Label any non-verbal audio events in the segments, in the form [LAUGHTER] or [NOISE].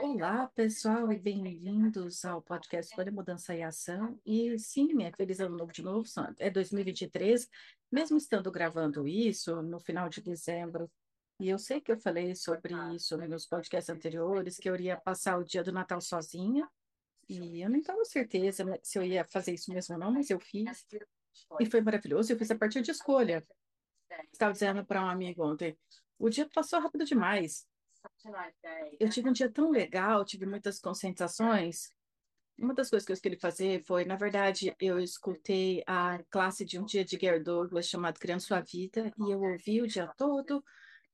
Olá, pessoal, e bem-vindos ao podcast Escolha Mudança e Ação. E sim, é feliz ano novo de novo, é 2023, mesmo estando gravando isso no final de dezembro. E eu sei que eu falei sobre isso nos meus podcasts anteriores, que eu iria passar o dia do Natal sozinha. E eu não estava certeza se eu ia fazer isso mesmo ou não, mas eu fiz. E foi maravilhoso, eu fiz a partir de escolha. Estava dizendo para um amigo ontem, o dia passou rápido demais. Eu tive um dia tão legal, tive muitas conscientizações. Uma das coisas que eu escolhi fazer foi, na verdade, eu escutei a classe de um dia de Gary Douglas chamado Criando Sua Vida e eu ouvi o dia todo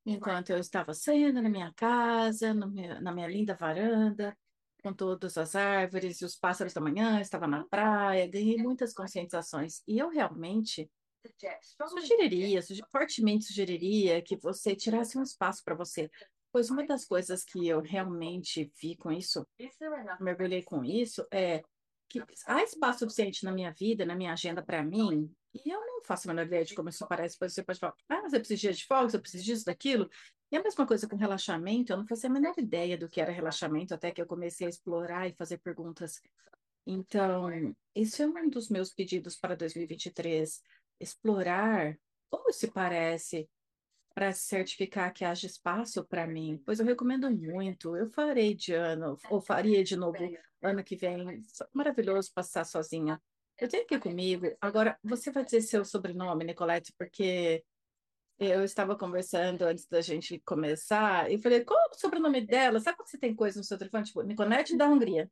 enquanto eu estava saindo na minha casa, meu, na minha linda varanda, com todas as árvores e os pássaros da manhã, estava na praia, ganhei muitas conscientizações. E eu realmente sugeriria, fortemente sugeriria que você tirasse um espaço para você Pois uma das coisas que eu realmente vi com isso, mergulhei com isso, é que há espaço suficiente na minha vida, na minha agenda para mim, e eu não faço a menor ideia de como isso parece. Você pode falar, ah, você precisa de folga, você precisa disso, daquilo. E a mesma coisa com relaxamento, eu não fazia a menor ideia do que era relaxamento, até que eu comecei a explorar e fazer perguntas. Então, esse é um dos meus pedidos para 2023, explorar como se parece para certificar que haja espaço para mim, pois eu recomendo muito. Eu farei de ano, ou faria de novo ano que vem. Maravilhoso passar sozinha. Eu tenho aqui comigo. Agora, você vai dizer seu sobrenome, Nicolette, porque eu estava conversando antes da gente começar e falei, qual é o sobrenome dela? Sabe quando você tem coisa no seu telefone? Tipo, Nicolette [LAUGHS] da Hungria.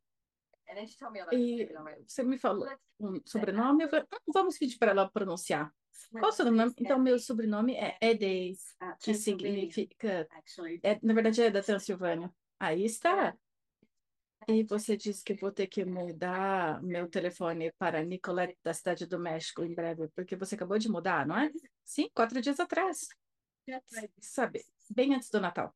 E você me falou um sobrenome, eu falei, hum, vamos pedir para ela pronunciar. Qual o seu nome? Então, meu sobrenome é Edes, que significa. É, na verdade, é da Transilvânia. Aí está. E você disse que vou ter que mudar meu telefone para Nicolette da Cidade do México em breve, porque você acabou de mudar, não é? Sim, quatro dias atrás. Sabe, bem antes do Natal.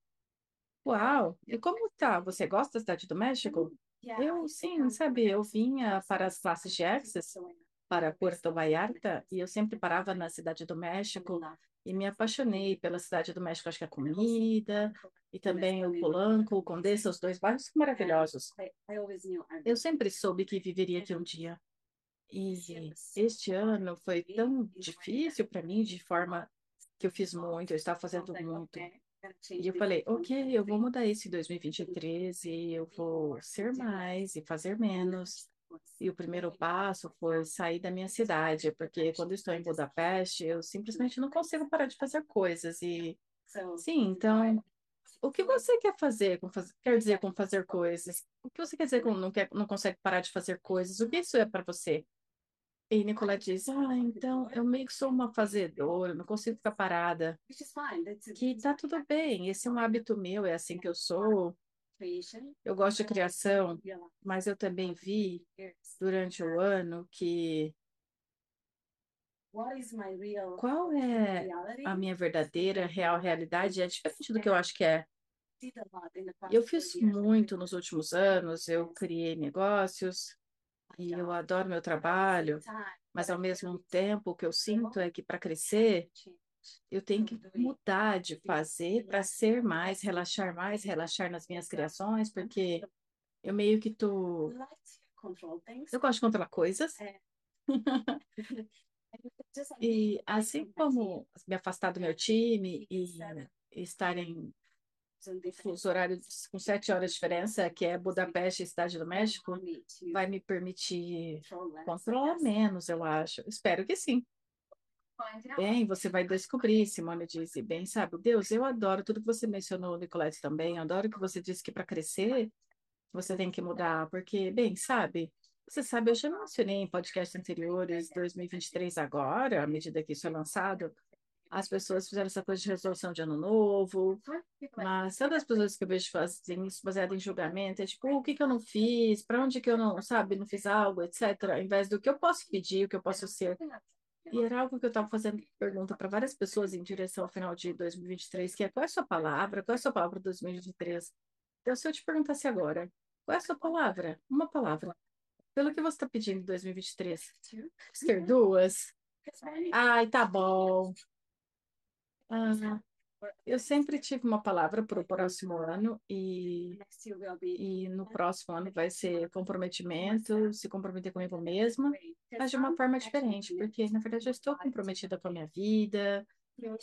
Uau! E como tá? Você gosta da Cidade do México? Eu, sim, sabe, eu vinha para as classes de Access para Puerto Vallarta e eu sempre parava na Cidade do México e me apaixonei pela Cidade do México, acho que a comida e também o Polanco, o Condessa, os dois bairros maravilhosos. Eu sempre soube que viveria aqui um dia. E este ano foi tão difícil para mim, de forma que eu fiz muito, eu estava fazendo muito. E eu falei, ok, eu vou mudar isso em 2023 e eu vou ser mais e fazer menos. E o primeiro passo foi sair da minha cidade, porque quando estou em Budapeste, eu simplesmente não consigo parar de fazer coisas. E sim, então, o que você quer fazer com faz... quer dizer com fazer coisas? O que você quer dizer com não quer não consegue parar de fazer coisas? O que isso é para você? E Nicolette diz: Ah, então eu meio que sou uma fazedora, não consigo ficar parada. Que tá tudo bem, esse é um hábito meu, é assim que eu sou. Eu gosto de criação, mas eu também vi durante o ano que qual é a minha verdadeira, real realidade? É diferente do que eu acho que é. Eu fiz muito nos últimos anos, eu criei negócios e eu adoro meu trabalho, mas ao mesmo tempo o que eu sinto é que para crescer eu tenho que mudar de fazer para ser mais, relaxar mais, relaxar nas minhas criações, porque eu meio que tô. Eu gosto de controlar coisas. É. [LAUGHS] e assim como me afastar do meu time e estar em fuso horário com sete horas de diferença, que é Budapeste e Cidade do México, vai me permitir controlar menos, eu acho. Espero que sim. Bem, você vai descobrir, Simone disse. Bem, sabe, Deus, eu adoro tudo que você mencionou, Nicolette, também. Eu adoro que você disse que para crescer você tem que mudar, porque, bem, sabe, você sabe, eu já mencionei em podcasts anteriores, 2023 agora, à medida que isso é lançado, as pessoas fizeram essa coisa de resolução de ano novo, mas todas as pessoas que eu vejo fazem isso baseado em julgamento, é tipo, o que que eu não fiz, para onde que eu não, sabe, não fiz algo, etc., ao invés do que eu posso pedir, o que eu posso ser. E era algo que eu estava fazendo pergunta para várias pessoas em direção ao final de 2023, que é qual é a sua palavra? Qual é a sua palavra 2023? Então, se eu te perguntasse agora, qual é a sua palavra? Uma palavra. Pelo que você está pedindo em 2023? Quer duas? Ai, tá bom. Ah, eu sempre tive uma palavra para o próximo ano e, e no próximo ano vai ser comprometimento, se comprometer comigo mesma, mas de uma forma diferente, porque na verdade eu estou comprometida com a minha vida,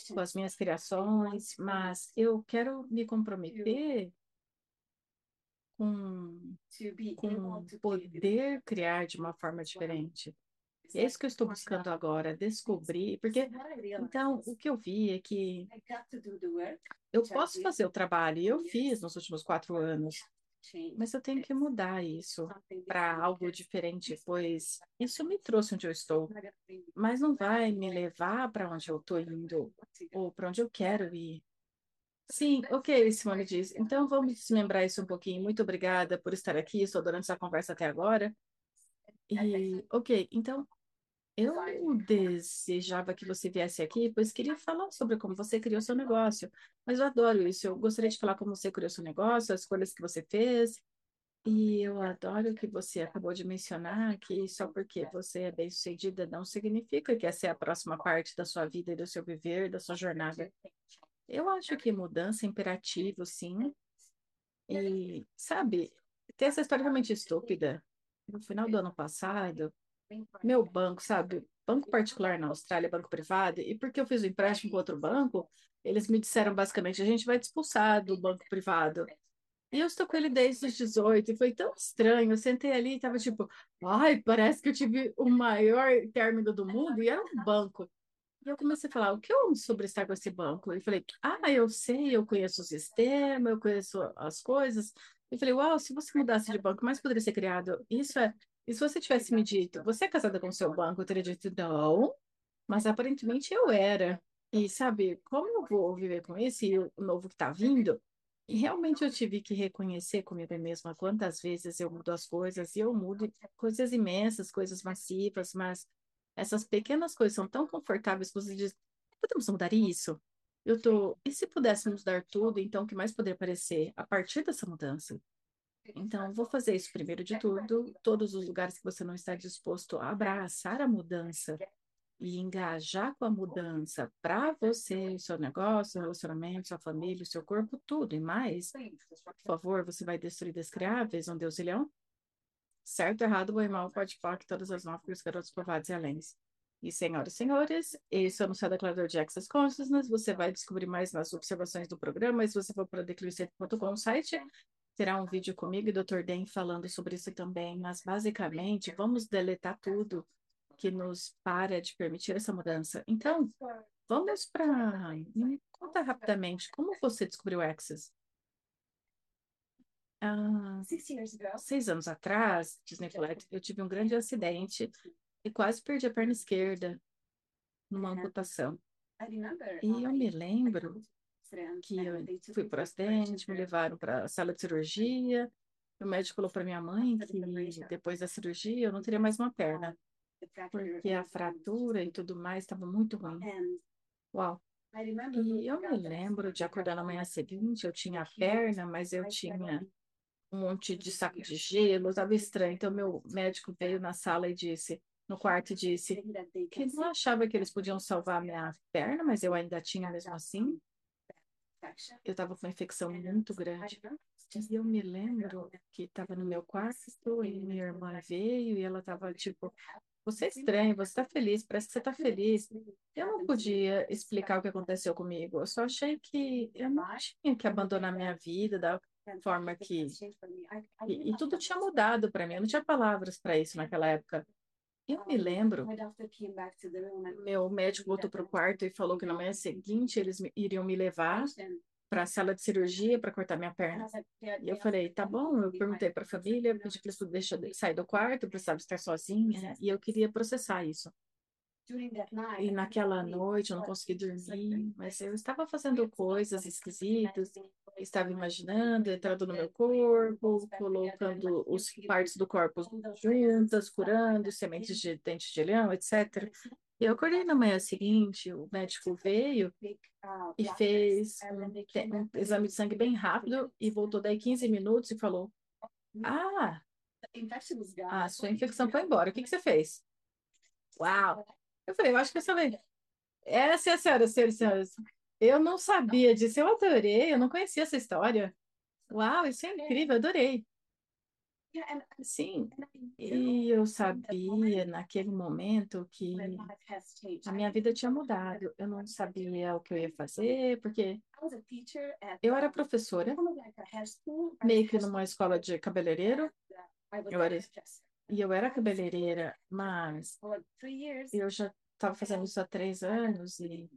com as minhas criações, mas eu quero me comprometer com, com poder criar de uma forma diferente. É isso que eu estou buscando agora, descobrir, porque então o que eu vi é que eu posso fazer o trabalho, e eu fiz nos últimos quatro anos, mas eu tenho que mudar isso para algo diferente, pois isso me trouxe onde eu estou, mas não vai me levar para onde eu estou indo ou para onde eu quero ir. Sim, ok, Simone diz. Então vamos desmembrar isso um pouquinho. Muito obrigada por estar aqui, estou adorando essa conversa até agora. E, ok, então eu desejava que você viesse aqui, pois queria falar sobre como você criou seu negócio. Mas eu adoro isso. Eu gostaria de falar como você criou seu negócio, as escolhas que você fez. E eu adoro que você acabou de mencionar que só porque você é bem-sucedida não significa que essa é a próxima parte da sua vida e do seu viver, da sua jornada. Eu acho que mudança é imperativo, sim. E, sabe, tem essa história realmente estúpida. No final do ano passado, meu banco, sabe? Banco particular na Austrália, banco privado, e porque eu fiz o empréstimo com outro banco, eles me disseram basicamente: a gente vai te expulsar do banco privado. E eu estou com ele desde os 18, e foi tão estranho. Eu sentei ali e estava tipo, ai, parece que eu tive o maior término do mundo, e era um banco. E eu comecei a falar, o que eu sobre estar com esse banco? E falei, ah, eu sei, eu conheço o sistema, eu conheço as coisas. E falei, uau, se você mudasse de banco, mais poderia ser criado. Isso é e se você tivesse me dito, você é casada com seu banco, eu teria dito não, mas aparentemente eu era. E sabe, como eu vou viver com esse novo que está vindo? E realmente eu tive que reconhecer comigo mesma quantas vezes eu mudo as coisas, e eu mudo coisas imensas, coisas massivas, mas essas pequenas coisas são tão confortáveis que você diz, podemos mudar isso? Eu tô, e se pudéssemos dar tudo, então o que mais poderia aparecer a partir dessa mudança? Então, vou fazer isso primeiro de tudo, todos os lugares que você não está disposto a abraçar a mudança e engajar com a mudança para você, seu negócio, seu relacionamento, sua família, seu corpo, tudo e mais. Por favor, você vai destruir descriáveis, um Deus ilhão? Certo, errado, bom e mal, pode falar que todas as novas garotos provados e além. E senhoras e senhores, esse é o seu declarador de Access Consciousness. Você vai descobrir mais nas observações do programa. E se você for para decluicete.com, site, terá um vídeo comigo e Dr. Den falando sobre isso também, mas basicamente vamos deletar tudo que nos para de permitir essa mudança. Então, vamos para. Me conta rapidamente como você descobriu Access. Ah, seis anos atrás, Disney Flat, eu tive um grande acidente e quase perdi a perna esquerda numa amputação. E eu me lembro que eu fui para o acidente, me levaram para a sala de cirurgia. O médico falou para minha mãe que depois da cirurgia eu não teria mais uma perna, porque a fratura e tudo mais estava muito ruim. Uau! E eu me lembro de acordar na manhã seguinte, eu tinha a perna, mas eu tinha um monte de saco de gelo, estava estranho. Então, meu médico veio na sala e disse, no quarto, e disse que não achava que eles podiam salvar a minha perna, mas eu ainda tinha mesmo assim. Eu estava com uma infecção muito grande. E eu me lembro que estava no meu quarto e minha irmã veio e ela estava tipo, você é estranho, você está feliz, parece que você está feliz. Eu não podia explicar o que aconteceu comigo. Eu só achei que eu não tinha que abandonar minha vida da forma que. E, e tudo tinha mudado para mim. Eu não tinha palavras para isso naquela época. Eu me lembro, meu médico voltou para o quarto e falou que na manhã seguinte eles iriam me levar para a sala de cirurgia para cortar minha perna. E eu falei, tá bom. Eu perguntei para a família, pedi para eles deixar sair do quarto, eu precisava estar sozinha e eu queria processar isso. E naquela noite eu não consegui dormir, mas eu estava fazendo coisas esquisitas, estava imaginando, entrando no meu corpo, colocando os partes do corpo juntas, curando, sementes de dente de leão, etc. Eu acordei na manhã seguinte, o médico veio e fez um, um exame de sangue bem rápido e voltou daí 15 minutos e falou: Ah, a sua infecção foi embora. O que que você fez? Uau! Eu falei, eu acho que eu sabia. Essa é a senhora, senhoras e senhores. Eu não sabia disso, eu adorei, eu não conhecia essa história. Uau, isso é incrível, adorei. Sim, e eu sabia naquele momento que a minha vida tinha mudado. Eu não sabia o que eu ia fazer, porque eu era professora, meio que numa escola de cabeleireiro. Eu era, e eu era cabeleireira, mas eu já estava fazendo isso há três anos e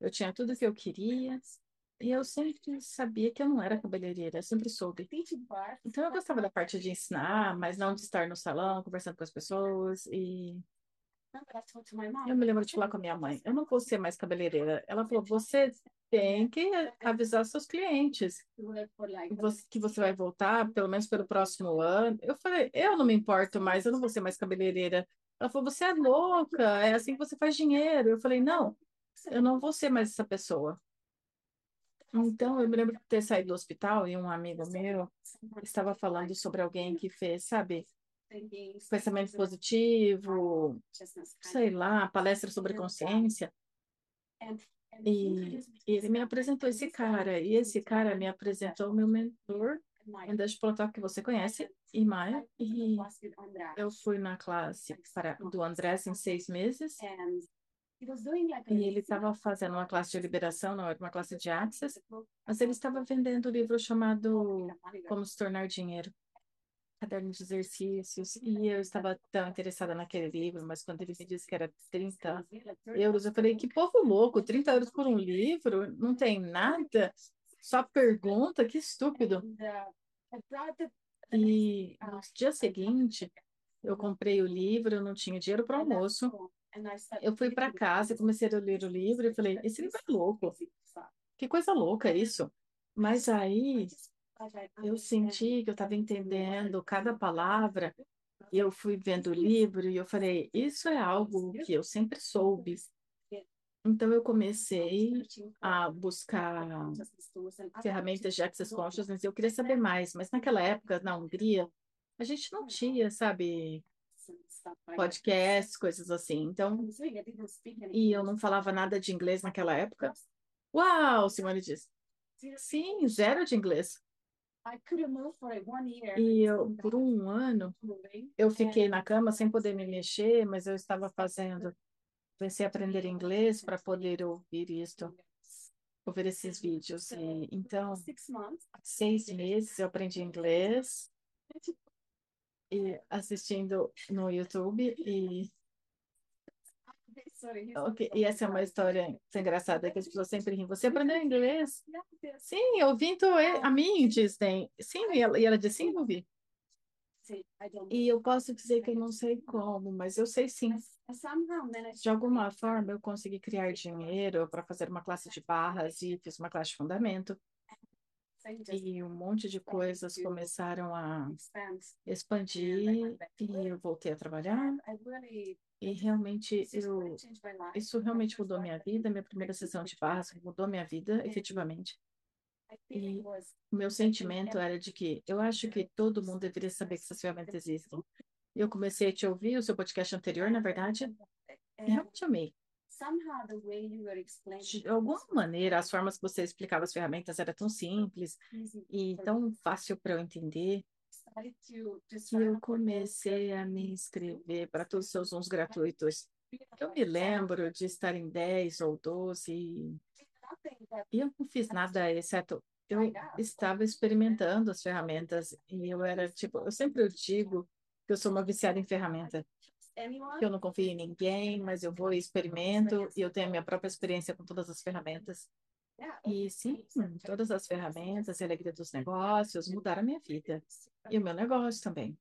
eu tinha tudo que eu queria. E eu sempre sabia que eu não era cabeleireira, eu sempre soube. Então eu gostava da parte de ensinar, mas não de estar no salão conversando com as pessoas. E eu me lembro de falar com a minha mãe: eu não vou ser mais cabeleireira. Ela falou: você tem que avisar seus clientes que você vai voltar, pelo menos pelo próximo ano. Eu falei: eu não me importo mais, eu não vou ser mais cabeleireira. Ela falou: você é louca, é assim que você faz dinheiro. Eu falei: não, eu não vou ser mais essa pessoa. Então, eu me lembro de ter saído do hospital e um amigo meu estava falando sobre alguém que fez, sabe, pensamento positivo, sei lá, palestra sobre consciência. E, ele me apresentou esse cara, e esse cara me apresentou meu mentor, André Plotok, que você conhece, em maio, e eu fui na classe para, do Andrés em seis meses, e ele estava fazendo uma classe de liberação, não era uma classe de access, mas ele estava vendendo um livro chamado Como se tornar dinheiro, caderno de exercícios, e eu estava tão interessada naquele livro, mas quando ele me disse que era 30 euros, eu falei, que povo louco, 30 euros por um livro, não tem nada, só pergunta, que estúpido. E no dia seguinte, eu comprei o livro, eu não tinha dinheiro para almoço, eu fui para casa e comecei a ler o livro e falei, esse livro é louco. Que coisa louca isso. Mas aí eu senti que eu estava entendendo cada palavra e eu fui vendo o livro e eu falei, isso é algo que eu sempre soube. Então eu comecei a buscar ferramentas de access consciousness. Eu queria saber mais, mas naquela época na Hungria a gente não tinha, sabe, podcasts, coisas assim. Então, e eu não falava nada de inglês naquela época. Uau, Simone disse. Sim, zero de inglês. E eu, por um ano, [LAUGHS] eu fiquei na cama sem poder me mexer, mas eu estava fazendo, comecei a aprender inglês para poder ouvir isto, ouvir esses vídeos. E, então, seis meses eu aprendi inglês e assistindo no YouTube e E essa é uma história engraçada que as pessoas sempre riem. Você aprendeu inglês? Sim, eu vim a mim dizem. Sim, e ela, e ela disse sim, eu vi. E eu posso dizer que eu não sei como, mas eu sei sim. De alguma forma, eu consegui criar dinheiro para fazer uma classe de barras e fiz uma classe de fundamento. E um monte de coisas começaram a expandir e eu voltei a trabalhar. E realmente eu, isso realmente mudou minha vida. Minha primeira sessão de barras mudou minha vida, efetivamente. E o meu sentimento era de que eu acho que todo mundo deveria saber que essas ferramentas existem. Eu comecei a te ouvir, o seu podcast anterior, na verdade, e realmente amei. De alguma maneira, as formas que você explicava as ferramentas era tão simples e tão fácil para eu entender que eu comecei a me inscrever para todos os seus Zooms gratuitos. Eu me lembro de estar em 10 ou 12 e eu não fiz nada, exceto eu estava experimentando as ferramentas e eu era tipo, eu sempre digo que eu sou uma viciada em ferramenta que eu não confio em ninguém, mas eu vou e experimento e eu tenho a minha própria experiência com todas as ferramentas. E sim, todas as ferramentas e alegria dos negócios mudaram a minha vida e o meu negócio também.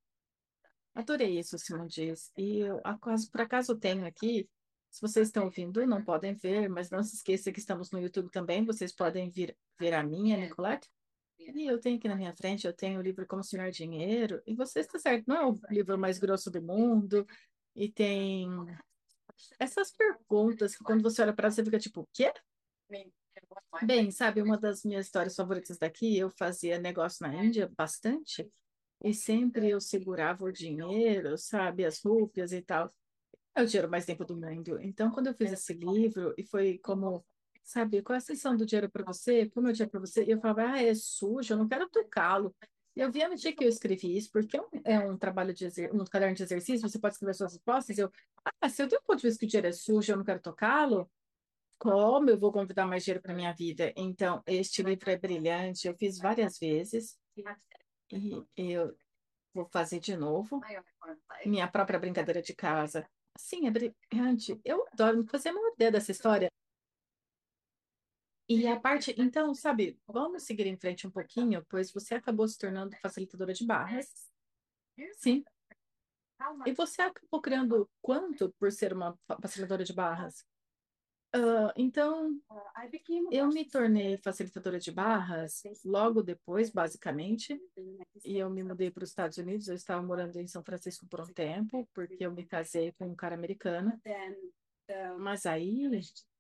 Adorei isso, Simon diz. E eu, acaso, por acaso tenho aqui Se vocês estão ouvindo, não podem ver, mas não se esqueça que estamos no YouTube também. Vocês podem vir ver a minha, Nicolette. E eu tenho aqui na minha frente, eu tenho o livro Como Senhor Dinheiro. E você está certo, não é o livro mais grosso do mundo. E tem essas perguntas que quando você olha para você fica tipo, o quê? Bem, sabe, uma das minhas histórias favoritas daqui, eu fazia negócio na Índia bastante, e sempre eu segurava o dinheiro, sabe, as rúpias e tal. É o dinheiro mais limpo do mundo. Então, quando eu fiz esse livro, e foi como, sabe, qual é a sensação do dinheiro para você? Como é o dinheiro para você? E eu falava, ah, é sujo, eu não quero tocá-lo. E eu via no dia que eu escrevi isso, porque é um trabalho de um caderno de exercício, você pode escrever suas respostas. Eu, ah, se eu tenho um ponto de vista que o dinheiro é sujo, eu não quero tocá-lo, como eu vou convidar mais dinheiro para minha vida? Então, este livro é brilhante, eu fiz várias vezes e eu vou fazer de novo. Minha própria brincadeira de casa. Sim, é brilhante. Eu adoro fazer uma ideia dessa história. E a parte, então, sabe, vamos seguir em frente um pouquinho, pois você acabou se tornando facilitadora de barras. Sim. E você acabou criando quanto por ser uma facilitadora de barras? Uh, então, eu me tornei facilitadora de barras logo depois, basicamente, e eu me mudei para os Estados Unidos. Eu estava morando em São Francisco por um tempo, porque eu me casei com um cara americano. Mas aí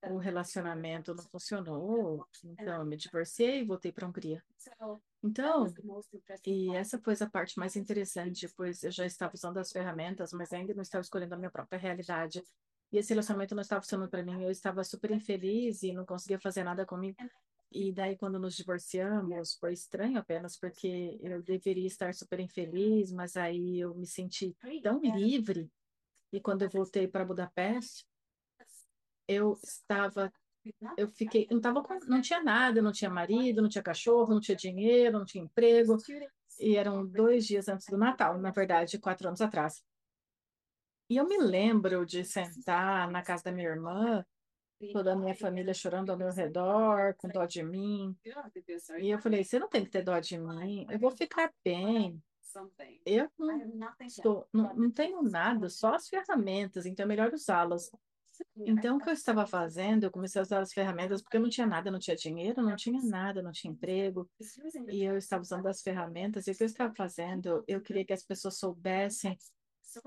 o relacionamento não funcionou, então eu me divorciei e voltei para a Hungria. Então, e essa foi a parte mais interessante, pois eu já estava usando as ferramentas, mas ainda não estava escolhendo a minha própria realidade. E esse relacionamento não estava funcionando para mim. Eu estava super infeliz e não conseguia fazer nada comigo. E daí, quando nos divorciamos, foi estranho apenas, porque eu deveria estar super infeliz, mas aí eu me senti tão livre. E quando eu voltei para Budapeste, eu estava. Eu fiquei. Não, tava com, não tinha nada, não tinha marido, não tinha cachorro, não tinha dinheiro, não tinha emprego. E eram dois dias antes do Natal, na verdade, quatro anos atrás. E eu me lembro de sentar na casa da minha irmã, toda a minha família chorando ao meu redor, com dó de mim. E eu falei: você não tem que ter dó de mim, eu vou ficar bem. Eu não, estou, não, não tenho nada, só as ferramentas, então é melhor usá-las. Então, o que eu estava fazendo, eu comecei a usar as ferramentas porque eu não tinha nada, não tinha dinheiro, não tinha nada, não tinha emprego, e eu estava usando as ferramentas, e o que eu estava fazendo, eu queria que as pessoas soubessem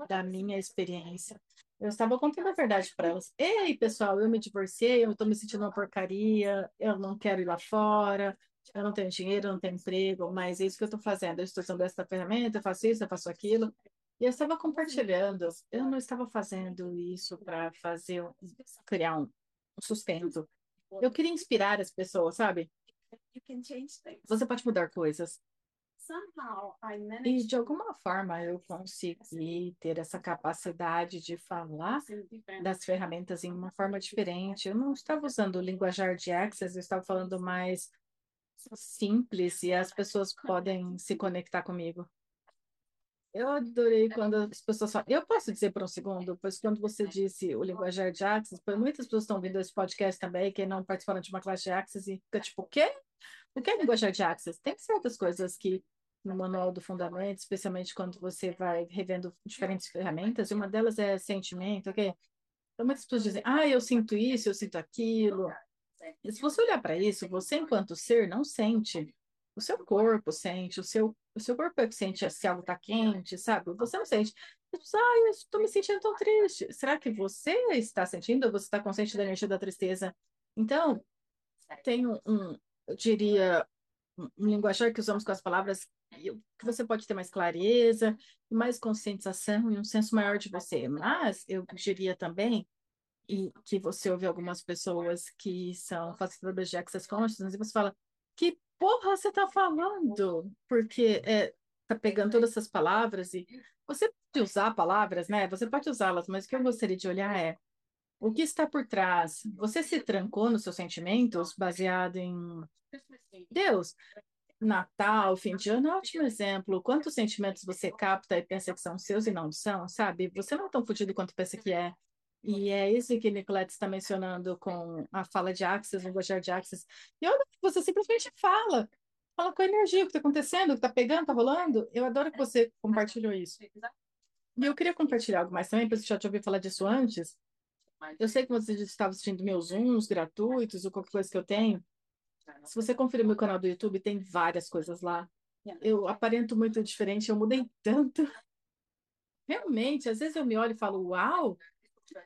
da minha experiência. Eu estava contando a verdade para elas. Ei, pessoal, eu me divorciei, eu estou me sentindo uma porcaria, eu não quero ir lá fora, eu não tenho dinheiro, eu não tenho emprego, mas é isso que eu estou fazendo. Eu estou usando essa ferramenta, eu faço isso, eu faço aquilo. E eu estava compartilhando. Eu não estava fazendo isso para fazer, criar um sustento. Eu queria inspirar as pessoas, sabe? Você pode mudar coisas. E de alguma forma eu consegui ter essa capacidade de falar das ferramentas em uma forma diferente. Eu não estava usando o linguajar de Access, eu estava falando mais simples e as pessoas podem se [LAUGHS] conectar comigo. Eu adorei quando as pessoas falam. Eu posso dizer por um segundo, pois quando você disse o linguajar de Access, muitas pessoas estão ouvindo esse podcast também que não participaram de uma classe de Access e fica tipo, o quê? O que é linguajar de Access? Tem certas coisas que no manual do fundamento, especialmente quando você vai revendo diferentes ferramentas, e uma delas é sentimento, ok? Então, muitas pessoas dizem, ah, eu sinto isso, eu sinto aquilo. E se você olhar para isso, você, enquanto ser, não sente. O seu corpo sente, o seu, o seu corpo é que sente se algo está quente, sabe? Você não sente. Você ah, eu estou me sentindo tão triste. Será que você está sentindo ou você está consciente da energia da tristeza? Então, tem um, um eu diria, um linguajar que usamos com as palavras que você pode ter mais clareza, mais conscientização e um senso maior de você. Mas eu diria também e que você ouve algumas pessoas que são facilitadores de access consciousness e você fala, que porra você está falando? Porque é, tá pegando todas essas palavras e você pode usar palavras, né? Você pode usá-las, mas o que eu gostaria de olhar é o que está por trás. Você se trancou nos seus sentimentos baseado em Deus. Natal, fim de ano, é um ótimo exemplo. Quantos sentimentos você capta e pensa que são seus e não são, sabe? Você não é tão fodido quanto pensa que é. E é isso que Nicolette está mencionando com a fala de Axis, o gostar de Axis. E olha, você simplesmente fala. Fala com a energia, o que está acontecendo, o que está pegando, está rolando. Eu adoro que você compartilhou isso. E eu queria compartilhar algo mais também, porque eu já te ouvi falar disso antes. Eu sei que você estava assistindo meus Zooms gratuitos ou qualquer coisa que eu tenho. Se você conferir meu canal do YouTube, tem várias coisas lá. Eu aparento muito diferente, eu mudei tanto. Realmente, às vezes eu me olho e falo, uau,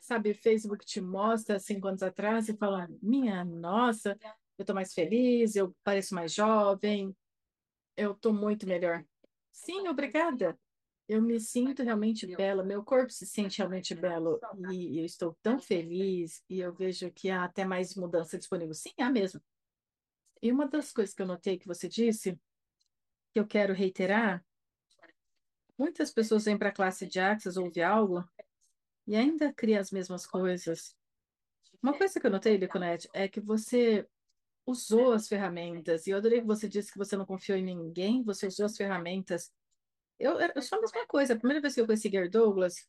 sabe, Facebook te mostra cinco anos atrás e fala, minha nossa, eu tô mais feliz, eu pareço mais jovem, eu tô muito melhor. Sim, obrigada. Eu me sinto realmente bela, meu corpo se sente realmente belo e eu estou tão feliz e eu vejo que há até mais mudança disponível. Sim, há mesmo. E uma das coisas que eu notei que você disse, que eu quero reiterar, muitas pessoas vêm para a classe de Access ouvir algo e ainda cria as mesmas coisas. Uma coisa que eu notei, Liconete, é que você usou as ferramentas, e eu adorei que você disse que você não confiou em ninguém, você usou as ferramentas. Eu, eu sou a mesma coisa. A primeira vez que eu conheci Gary Douglas,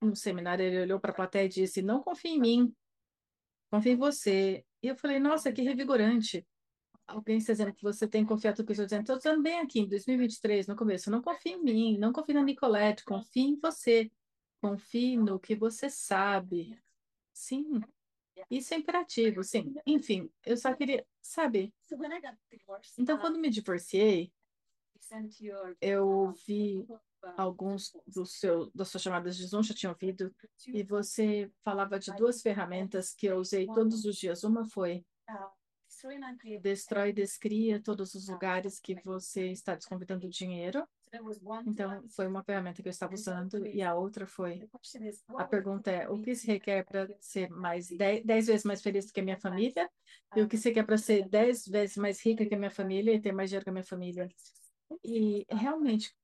no seminário, ele olhou para a plateia e disse: Não confie em mim, confie em você. E eu falei: Nossa, que revigorante. Alguém está dizendo que você tem confiado no que eu estou dizendo. Estou dizendo bem aqui, em 2023, no começo. Não confie em mim, não confie na Nicolette, confie em você. Confie no que você sabe. Sim, isso é imperativo, sim. Enfim, eu só queria, sabe? Então, quando me divorciei, eu vi alguns dos seu, das suas chamadas de Zoom, já tinha ouvido, e você falava de duas ferramentas que eu usei todos os dias. Uma foi destrói e descria todos os lugares que você está desconvidando dinheiro. Então, foi uma ferramenta que eu estava usando, e a outra foi: a pergunta é, o que se requer para ser mais dez, dez vezes mais feliz do que a minha família? E o que se quer para ser dez vezes mais rica que a minha família e ter mais dinheiro que a minha família? E realmente,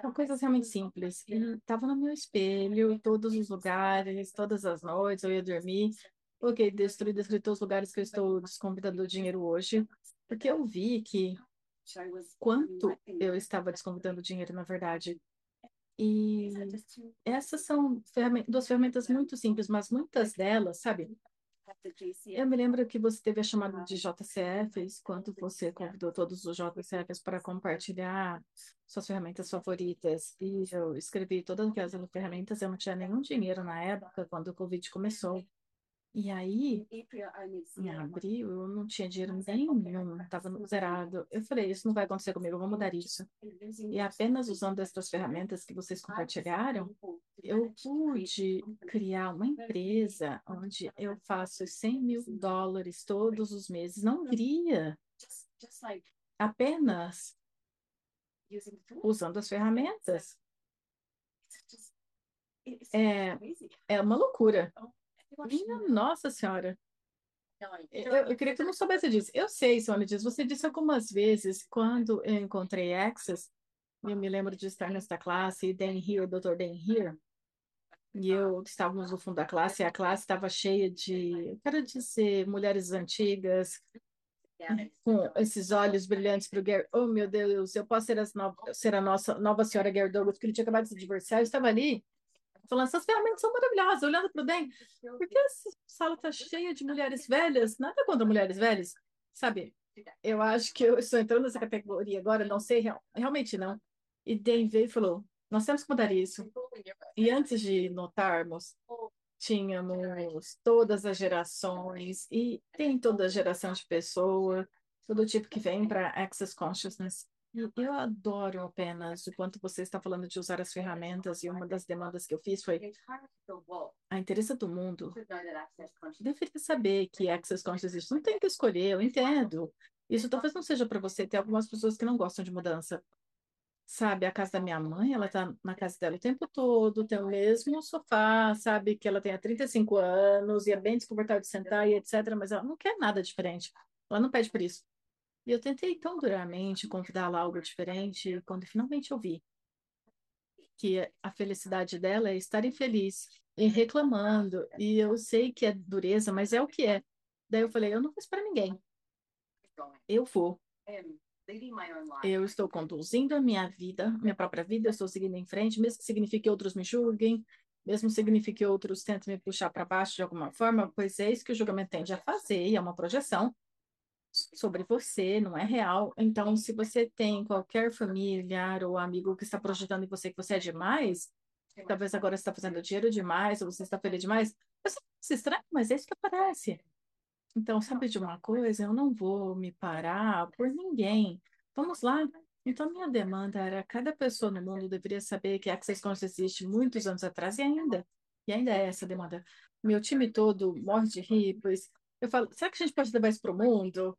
são coisas realmente simples. E estava no meu espelho, todos os lugares, todas as noites, eu ia dormir. Ok, destruir, destruir todos os lugares que eu estou desconvidando dinheiro hoje, porque eu vi que quanto eu estava desconvidando dinheiro, na verdade. E essas são ferramentas, duas ferramentas muito simples, mas muitas delas, sabe? Eu me lembro que você teve a chamada de JCFs, quando você convidou todos os JCFs para compartilhar suas ferramentas favoritas. E eu escrevi todas aquelas ferramentas, eu não tinha nenhum dinheiro na época, quando o Covid começou. E aí, em abril, eu não tinha dinheiro nenhum, estava zerado. Eu falei, isso não vai acontecer comigo, eu vou mudar isso. E apenas usando essas ferramentas que vocês compartilharam, eu pude criar uma empresa onde eu faço 100 mil dólares todos os meses na Hungria. Apenas usando as ferramentas. É, é uma loucura. Minha nossa senhora. Eu, eu queria que eu não soubesse disso. Eu sei, Sônia diz. Você disse algumas vezes, quando eu encontrei Access, eu me lembro de estar nesta classe, Dan Here, Dr. Dan Here, e eu estávamos no fundo da classe, e a classe estava cheia de, quero dizer, mulheres antigas, com esses olhos brilhantes para o Gary. Oh, meu Deus, eu posso ser, no... ser a nossa nova senhora Gary Douglas, que ele tinha acabado de se divorciar. Eu estava ali falando, essas ferramentas são maravilhosas, olhando para o bem, porque essa sala está cheia de mulheres velhas, nada contra mulheres velhas, sabe? Eu acho que eu estou entrando nessa categoria agora, não sei, real, realmente não. E Dan veio e falou, nós temos que mudar isso. E antes de notarmos, tínhamos todas as gerações, e tem toda a geração de pessoa, todo tipo que vem para Access Consciousness. Eu adoro apenas o quanto você está falando de usar as ferramentas, e uma das demandas que eu fiz foi a interesse do mundo deveria saber que Access Consciousness não tem que escolher, eu entendo. Isso talvez não seja para você, tem algumas pessoas que não gostam de mudança. Sabe, a casa da minha mãe, ela tá na casa dela o tempo todo, tem o mesmo sofá, sabe, que ela tem há 35 anos e é bem desconfortável de sentar e etc, mas ela não quer nada diferente. Ela não pede por isso. E eu tentei tão duramente convidá-la a algo diferente, quando finalmente eu vi que a felicidade dela é estar infeliz e reclamando. E eu sei que é dureza, mas é o que é. Daí eu falei, eu não vou para ninguém. Eu vou. Eu estou conduzindo a minha vida, minha própria vida, eu estou seguindo em frente, mesmo que signifique que outros me julguem, mesmo que signifique que outros tentem me puxar para baixo de alguma forma, pois é isso que o julgamento tende a fazer, e é uma projeção sobre você, não é real. Então, se você tem qualquer familiar ou amigo que está projetando em você que você é demais, talvez agora você está fazendo dinheiro demais, ou você está feliz demais, que é estranho, mas é isso que aparece. Então, sabe de uma coisa? Eu não vou me parar por ninguém. Vamos lá. Então, minha demanda era: cada pessoa no mundo deveria saber que a Access Conscious existe muitos anos atrás e ainda. E ainda é essa demanda. Meu time todo morre de rir, pois eu falo: será que a gente pode levar isso para o mundo?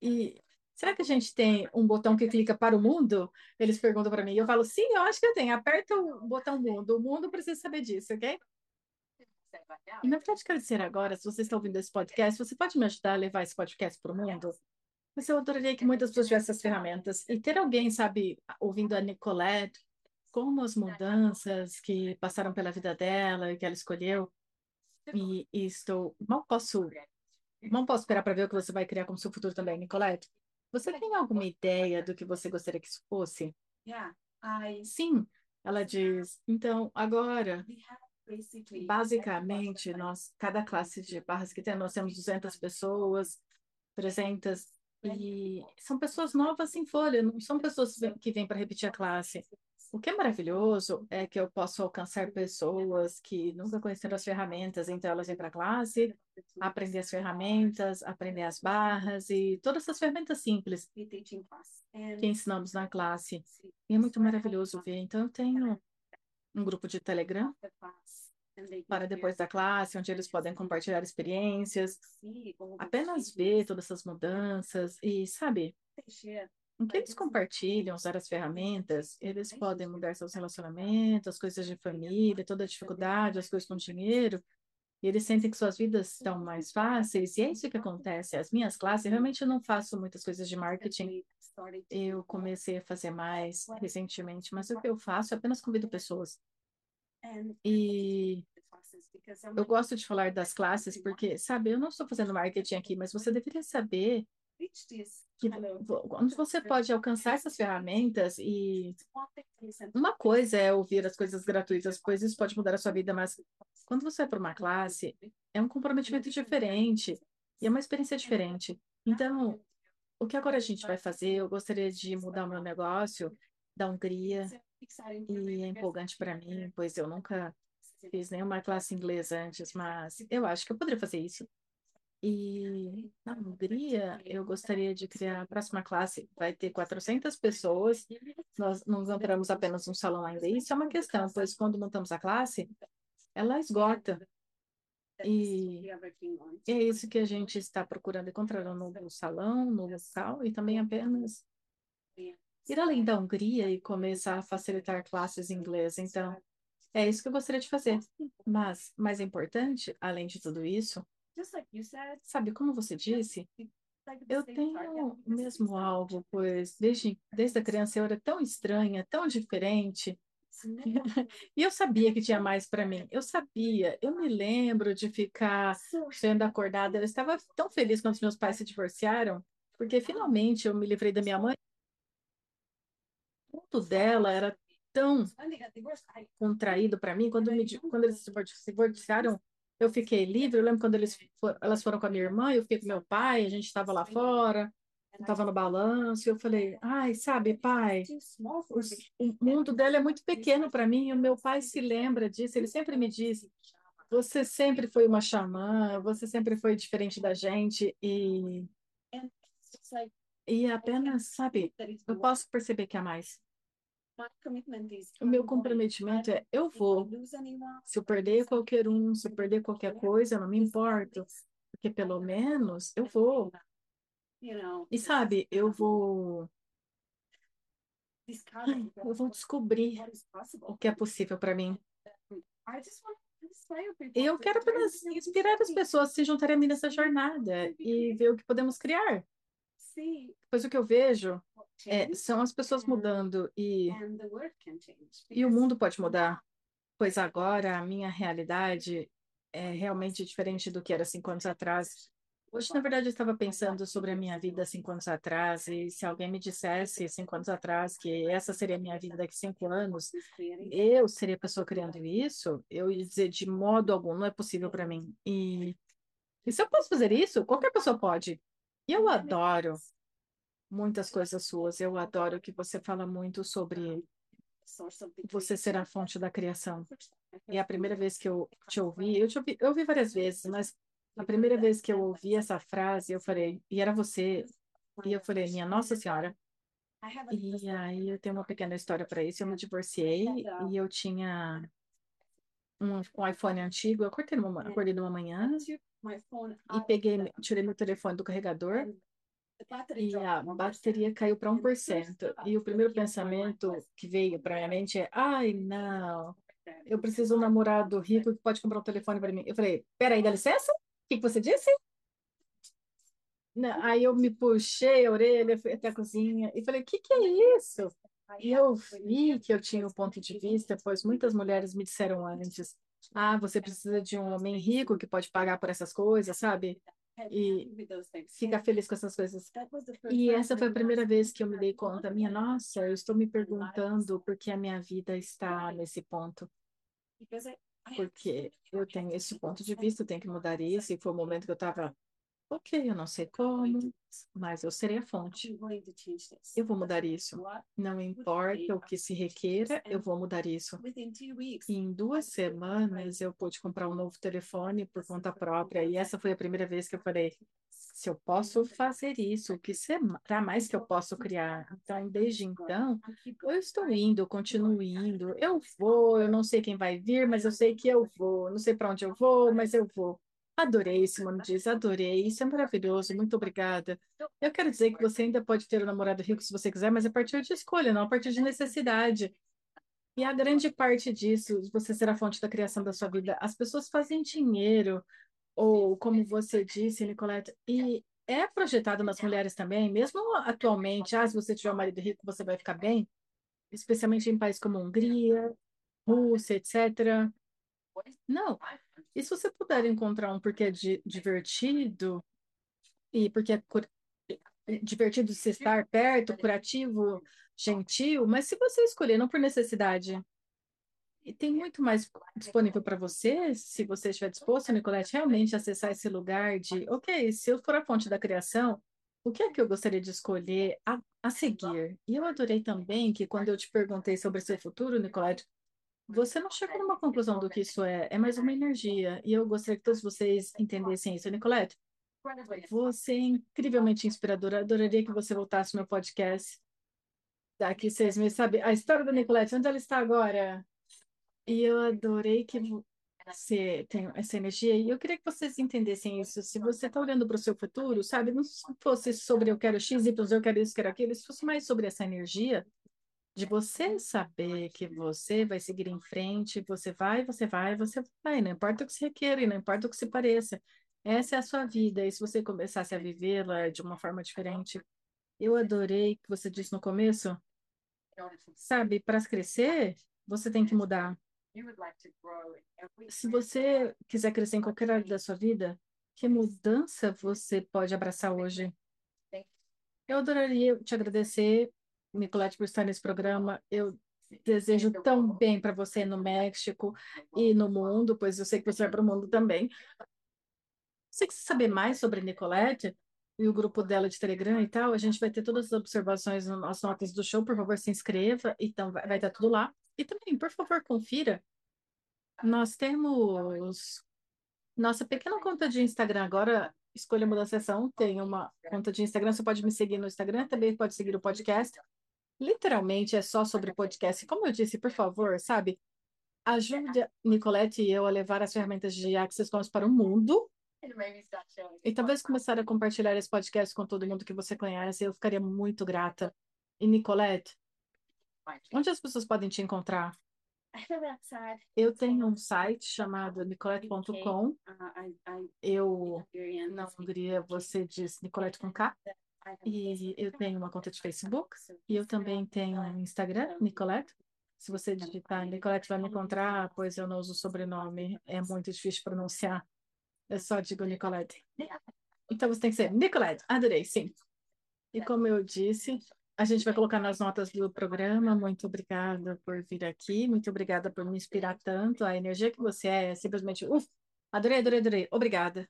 E será que a gente tem um botão que clica para o mundo? Eles perguntam para mim. E eu falo: sim, eu acho que eu tenho. Aperta o botão mundo. O mundo precisa saber disso, ok? E na verdade, quero dizer agora, se você está ouvindo esse podcast, você pode me ajudar a levar esse podcast para o mundo? Mas eu adoraria que muitas pessoas tivessem essas ferramentas. E ter alguém, sabe, ouvindo a Nicolette, como as mudanças que passaram pela vida dela, que ela escolheu. E, e estou. Mal posso. Não posso esperar para ver o que você vai criar como seu futuro também, Nicolette. Você tem alguma ideia do que você gostaria que isso fosse? Sim, ela diz. Então, agora, basicamente, nós, cada classe de barras que tem, nós temos 200 pessoas, 300 e são pessoas novas em folha, não são pessoas que vêm para repetir a classe. O que é maravilhoso é que eu posso alcançar pessoas que nunca conheceram as ferramentas, então elas vêm para a classe, aprender as ferramentas, aprender as barras e todas essas ferramentas simples que ensinamos na classe. E é muito maravilhoso ver. Então, eu tenho um grupo de Telegram para depois da classe, onde eles podem compartilhar experiências, apenas ver todas essas mudanças e, sabe, o que eles compartilham, usar as ferramentas, eles podem mudar seus relacionamentos, as coisas de família, toda a dificuldade, as coisas com dinheiro, e eles sentem que suas vidas estão mais fáceis, e é isso que acontece. As minhas classes, realmente eu não faço muitas coisas de marketing, eu comecei a fazer mais recentemente, mas o que eu faço é apenas convido pessoas. E eu gosto de falar das classes porque, sabe, eu não estou fazendo marketing aqui, mas você deveria saber que onde você pode alcançar essas ferramentas e uma coisa é ouvir as coisas gratuitas, pois isso pode mudar a sua vida, mas quando você vai para uma classe, é um comprometimento diferente e é uma experiência diferente. Então, o que agora a gente vai fazer? Eu gostaria de mudar o meu negócio da Hungria e é empolgante para mim, pois eu nunca fiz nenhuma classe inglesa antes, mas eu acho que eu poderia fazer isso. E na Hungria, eu gostaria de criar a próxima classe. Vai ter 400 pessoas. Nós não encontramos apenas um salão ainda. Isso é uma questão, pois quando montamos a classe, ela esgota. E é isso que a gente está procurando encontrar um novo salão, no local, e também apenas ir além da Hungria e começar a facilitar classes em inglês. Então, é isso que eu gostaria de fazer. Mas, mais importante, além de tudo isso, sabe, como você disse, eu tenho o mesmo alvo, pois desde, desde a criança eu era tão estranha, tão diferente. [LAUGHS] E eu sabia que tinha mais para mim. Eu sabia. Eu me lembro de ficar sendo acordada. Eu estava tão feliz quando os meus pais se divorciaram, porque finalmente eu me livrei da minha mãe. O ponto dela era tão contraído para mim. Quando, me, quando eles se divorciaram, eu fiquei livre. Eu lembro quando eles for, elas foram com a minha irmã, eu fiquei com meu pai, a gente estava lá fora, estava no balanço, eu falei, ai, sabe, pai, os, o mundo dela é muito pequeno para mim, e o meu pai se lembra disso, ele sempre me diz, você sempre foi uma xamã, você sempre foi diferente da gente, e, e apenas, sabe, eu posso perceber que há mais. O meu comprometimento é eu vou. Se eu perder qualquer um, se eu perder qualquer coisa, não me importo, porque pelo menos eu vou. E sabe, eu vou eu vou descobrir o que é possível para mim. Eu quero apenas inspirar as pessoas a se juntarem a mim nessa jornada e ver o que podemos criar. Pois o que eu vejo é, são as pessoas mudando e, e o mundo pode mudar, pois agora a minha realidade é realmente diferente do que era cinco anos atrás. Hoje, na verdade, eu estava pensando sobre a minha vida cinco anos atrás, e se alguém me dissesse cinco anos atrás que essa seria a minha vida daqui cinco anos, eu seria a pessoa criando isso, eu ia dizer de modo algum, não é possível para mim. E, e se eu posso fazer isso, qualquer pessoa pode. E eu adoro muitas coisas suas. Eu adoro que você fala muito sobre você ser a fonte da criação. E a primeira vez que eu te ouvi, eu te ouvi, eu ouvi várias vezes, mas a primeira vez que eu ouvi essa frase, eu falei, e era você, e eu falei, minha Nossa Senhora. E aí eu tenho uma pequena história para isso. Eu me divorciei e eu tinha um, um iPhone antigo. Eu acordei numa, acordei numa manhã e peguei, tirei meu telefone do carregador e a bateria caiu para 1%. E o primeiro pensamento que veio para minha mente é: ai, não, eu preciso de um namorado rico que pode comprar um telefone para mim. Eu falei: peraí, dá licença? O que, que você disse? Não, aí eu me puxei a orelha, fui até a cozinha e falei: o que, que é isso? E eu vi que eu tinha um ponto de vista, pois muitas mulheres me disseram antes: ah, você precisa de um homem rico que pode pagar por essas coisas, sabe? E fica feliz com essas coisas. E essa foi a primeira vez que eu me dei conta, minha nossa, eu estou me perguntando por que a minha vida está nesse ponto. Porque eu tenho esse ponto de vista, eu tenho que mudar isso, e foi o momento que eu estava Ok, eu não sei como, mas eu serei a fonte. Eu vou mudar isso. Não importa o que se requeira, eu vou mudar isso. E em duas semanas eu pude comprar um novo telefone por conta própria. E essa foi a primeira vez que eu falei: se eu posso fazer isso, o que será mais que eu posso criar? Então, desde então, eu estou indo, eu continuo indo. Eu vou, eu não sei quem vai vir, mas eu sei que eu vou. Não sei para onde eu vou, mas eu vou. Adorei, Simone diz, adorei. Isso é maravilhoso, muito obrigada. Eu quero dizer que você ainda pode ter um namorado rico se você quiser, mas a partir de escolha, não a partir de necessidade. E a grande parte disso, você ser a fonte da criação da sua vida. As pessoas fazem dinheiro, ou como você disse, Nicoleta, e é projetado nas mulheres também, mesmo atualmente, ah, se você tiver um marido rico, você vai ficar bem, especialmente em países como Hungria, Rússia, etc. Não. E se você puder encontrar um porque é divertido e porque é divertido se estar perto, curativo, gentil, mas se você escolher não por necessidade, e tem muito mais disponível para você, se você estiver disposto, Nicolette, realmente acessar esse lugar de, ok, se eu for a fonte da criação, o que é que eu gostaria de escolher a, a seguir? E eu adorei também que quando eu te perguntei sobre seu futuro, Nicolette, você não chegou numa conclusão do que isso é, é mais uma energia. E eu gostaria que todos vocês entendessem isso. Nicolette, você é incrivelmente inspiradora. Adoraria que você voltasse no meu podcast daqui seis meses, sabe? A história da Nicolette, onde ela está agora? E eu adorei que você tem essa energia. E eu queria que vocês entendessem isso. Se você está olhando para o seu futuro, sabe? Não fosse sobre eu quero X, Y, eu quero isso, quero aquilo. Se fosse mais sobre essa energia de você saber que você vai seguir em frente, você vai, você vai, você vai, não importa o que se requer, não importa o que se pareça. Essa é a sua vida, e se você começasse a vivê-la de uma forma diferente, eu adorei que você disse no começo, sabe, para crescer, você tem que mudar. Se você quiser crescer em qualquer área da sua vida, que mudança você pode abraçar hoje? Eu adoraria te agradecer Nicolete, por estar nesse programa. Eu desejo tão bem para você no México e no mundo, pois eu sei que você vai para o mundo também. Se você saber mais sobre a Nicolete e o grupo dela de Telegram e tal, a gente vai ter todas as observações nas notas do show. Por favor, se inscreva. Então, vai, vai estar tudo lá. E também, por favor, confira. Nós temos nossa pequena conta de Instagram agora. Escolha mudar a sessão. Tem uma conta de Instagram. Você pode me seguir no Instagram, também pode seguir o podcast literalmente é só sobre podcast. Como eu disse, por favor, sabe, ajude a Nicolette e eu a levar as ferramentas de Access Comms para o mundo. E talvez começar a compartilhar esse podcast com todo mundo que você conhece. Eu ficaria muito grata. E Nicolette, onde as pessoas podem te encontrar? [LAUGHS] Eu tenho um site chamado nicolette.com. Eu, na Hungria, você diz Nicolette com K. E eu tenho uma conta de Facebook e eu também tenho um Instagram, Nicolette. Se você digitar Nicolette, vai me encontrar, pois eu não uso sobrenome, é muito difícil pronunciar. Eu só digo Nicolette. Então você tem que ser Nicolette. Adorei, sim. E como eu disse, a gente vai colocar nas notas do programa. Muito obrigada por vir aqui. Muito obrigada por me inspirar tanto. A energia que você é, é simplesmente. Uf, adorei, adorei, adorei. Obrigada.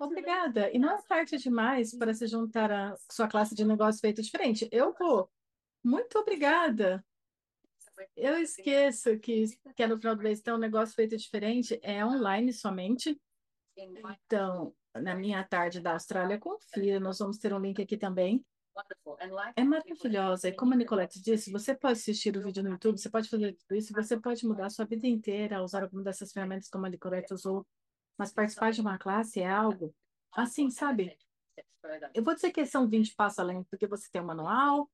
Obrigada. E não é tarde demais para se juntar à sua classe de negócio feito diferente. Eu vou. Muito obrigada. Eu esqueço que, que é no final do mês, então, um negócio feito diferente é online somente. Então, na minha tarde da Austrália, confira, nós vamos ter um link aqui também. É maravilhosa. E como a Nicolette disse, você pode assistir o vídeo no YouTube, você pode fazer tudo isso, você pode mudar a sua vida inteira, usar alguma dessas ferramentas como a Nicolette usou, mas participar de uma classe é algo assim, sabe? Eu vou dizer que são 20 passos além, porque você tem um manual,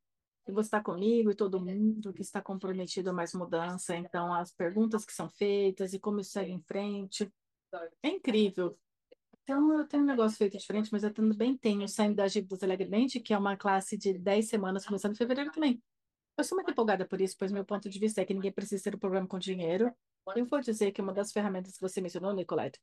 e você está comigo e todo mundo que está comprometido a mais mudança. Então, as perguntas que são feitas e como isso segue em frente. É incrível. Então, eu tenho um negócio feito diferente, mas eu também tenho Saindo das Dívidas Alegremente, que é uma classe de 10 semanas, começando em fevereiro também. Eu sou muito empolgada por isso, pois meu ponto de vista é que ninguém precisa ter um problema com dinheiro. Eu vou dizer que uma das ferramentas que você mencionou, Nicolette,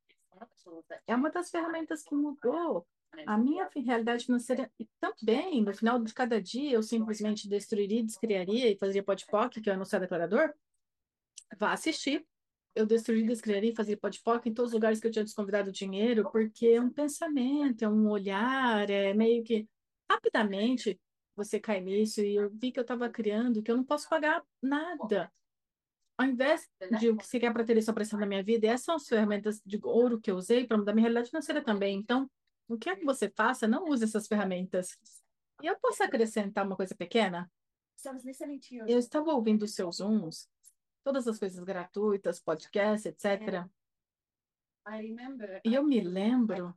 é uma das ferramentas que mudou a minha realidade financeira. E também, no final de cada dia, eu simplesmente destruiria, descriaria e fazia podpoc, que é o anunciar declarador. Vá assistir eu destruí, descrevi, fazia podpoc em todos os lugares que eu tinha desconvidado dinheiro, porque é um pensamento, é um olhar, é meio que rapidamente você cai nisso e eu vi que eu estava criando que eu não posso pagar nada. Ao invés de o que você quer para ter essa pressão na minha vida, essas são as ferramentas de ouro que eu usei para mudar minha realidade financeira também. Então, o que é que você faça, não use essas ferramentas. E eu posso acrescentar uma coisa pequena? Eu estava ouvindo os seus Zooms todas as coisas gratuitas, podcast, etc. E eu me lembro,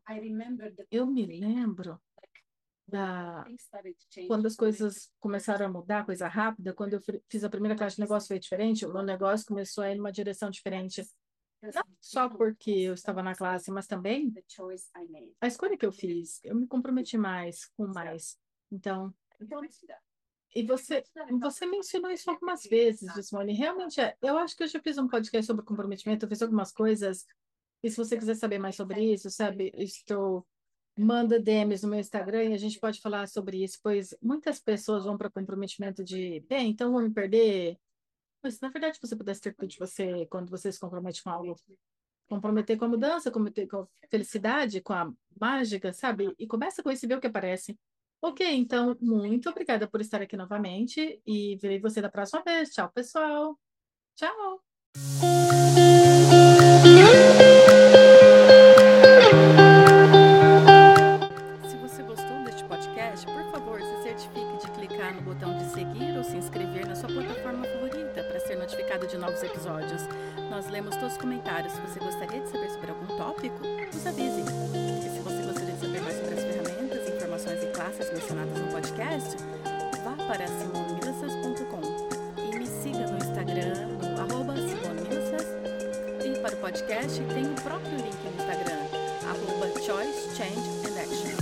eu me lembro da quando as coisas começaram a mudar, coisa rápida, quando eu fiz a primeira classe de negócio foi diferente, o meu negócio começou a ir numa direção diferente. Não só porque eu estava na classe, mas também a escolha que eu fiz, eu me comprometi mais com mais. Então, e você, você mencionou isso algumas vezes, Simone. Realmente, é, eu acho que eu já fiz um podcast sobre comprometimento, eu fiz algumas coisas. E se você quiser saber mais sobre isso, sabe, estou manda DMs no meu Instagram e a gente pode falar sobre isso, pois muitas pessoas vão para comprometimento de, bem, então vou me perder. Mas na verdade, você pudesse ter tudo de você quando você se compromete com algo, comprometer com a mudança, comprometer com a felicidade, com a mágica, sabe? E começa com isso e vê o que aparece. Ok, então, muito obrigada por estar aqui novamente e verei você da próxima vez. Tchau, pessoal. Tchau. lemos todos os comentários. Se você gostaria de saber sobre algum tópico, nos avise. E se você gostaria de saber mais sobre as ferramentas, informações e classes mencionadas no podcast, vá para simonminasas.com e me siga no Instagram, no arroba E para o podcast, tem o próprio link no Instagram, arroba choice, change and action.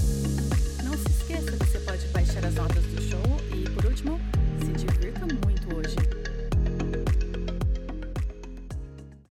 Não se esqueça que você pode baixar as notas do